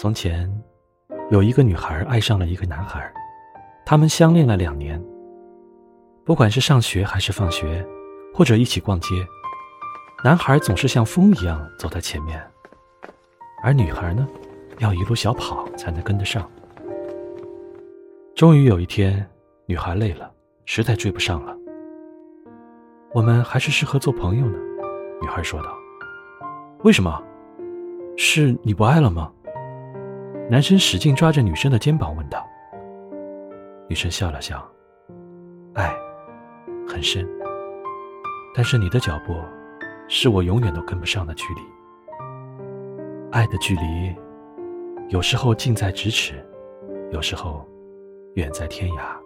从前，有一个女孩爱上了一个男孩，他们相恋了两年。不管是上学还是放学，或者一起逛街，男孩总是像风一样走在前面，而女孩呢，要一路小跑才能跟得上。终于有一天，女孩累了，实在追不上了。我们还是适合做朋友呢，女孩说道。为什么？是你不爱了吗？男生使劲抓着女生的肩膀问道。女生笑了笑，爱很深，但是你的脚步是我永远都跟不上的距离。爱的距离，有时候近在咫尺，有时候远在天涯。